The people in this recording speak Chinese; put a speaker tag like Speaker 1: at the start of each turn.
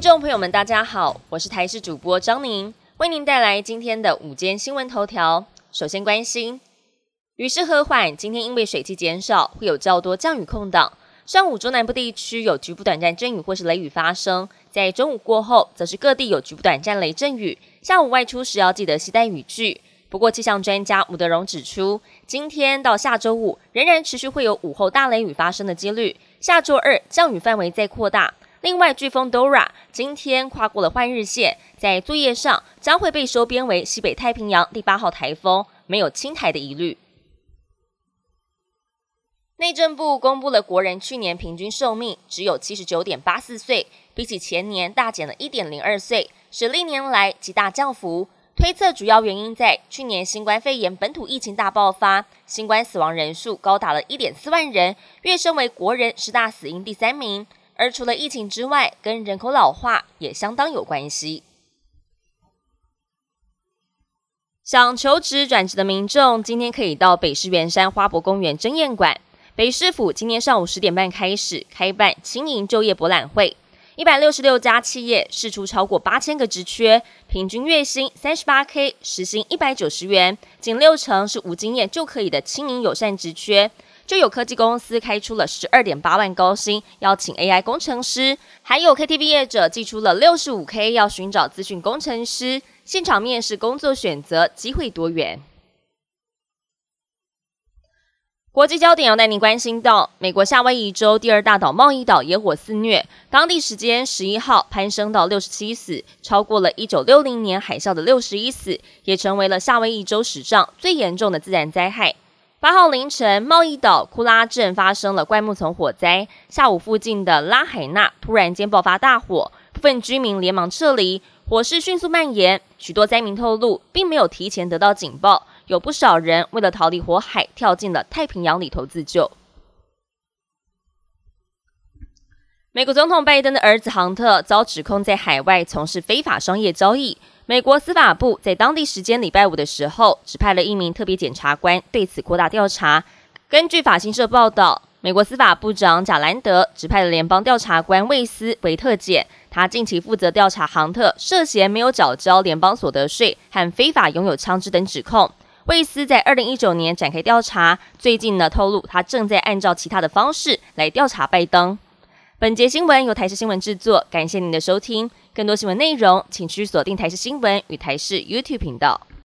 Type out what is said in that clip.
Speaker 1: 听众朋友们，大家好，我是台视主播张宁，为您带来今天的午间新闻头条。首先关心，雨势和缓，今天因为水汽减少，会有较多降雨空档。上午中南部地区有局部短暂阵雨或是雷雨发生，在中午过后，则是各地有局部短暂雷阵雨。下午外出时要记得携带雨具。不过气象专家吴德荣指出，今天到下周五仍然持续会有午后大雷雨发生的几率，下周二降雨范围再扩大。另外，飓风 Dora 今天跨过了换日线，在作业上将会被收编为西北太平洋第八号台风，没有侵台的疑虑。内政部公布了国人去年平均寿命只有七十九点八四岁，比起前年大减了一点零二岁，是历年来极大降幅。推测主要原因在去年新冠肺炎本土疫情大爆发，新冠死亡人数高达了一点四万人，跃升为国人十大死因第三名。而除了疫情之外，跟人口老化也相当有关系。想求职转职的民众，今天可以到北市圆山花博公园争艳馆。北市府今天上午十点半开始开办轻盈就业博览会，一百六十六家企业试出超过八千个职缺，平均月薪三十八 K，时薪一百九十元，仅六成是无经验就可以的轻盈友善职缺。就有科技公司开出了十二点八万高薪，邀请 AI 工程师，还有 KTV 业者寄出了六十五 K，要寻找资讯工程师。现场面试工作选择机会多元。国际焦点要带您关心到，美国夏威夷州第二大岛贸易岛野火肆虐，当地时间十一号攀升到六十七死，超过了一九六零年海啸的六十一死，也成为了夏威夷州史上最严重的自然灾害。八号凌晨，贸易岛库拉镇发生了灌木丛火灾，下午附近的拉海纳突然间爆发大火，部分居民连忙撤离，火势迅速蔓延，许多灾民透露，并没有提前得到警报。有不少人为了逃离火海，跳进了太平洋里头自救。美国总统拜登的儿子杭特遭指控在海外从事非法商业交易。美国司法部在当地时间礼拜五的时候，指派了一名特别检察官对此扩大调查。根据法新社报道，美国司法部长贾兰德指派了联邦调查官魏斯为特检，他近期负责调查杭特涉嫌没有缴交联邦所得税和非法拥有枪支等指控。魏斯在二零一九年展开调查，最近呢透露他正在按照其他的方式来调查拜登。本节新闻由台视新闻制作，感谢您的收听。更多新闻内容，请去锁定台视新闻与台视 YouTube 频道。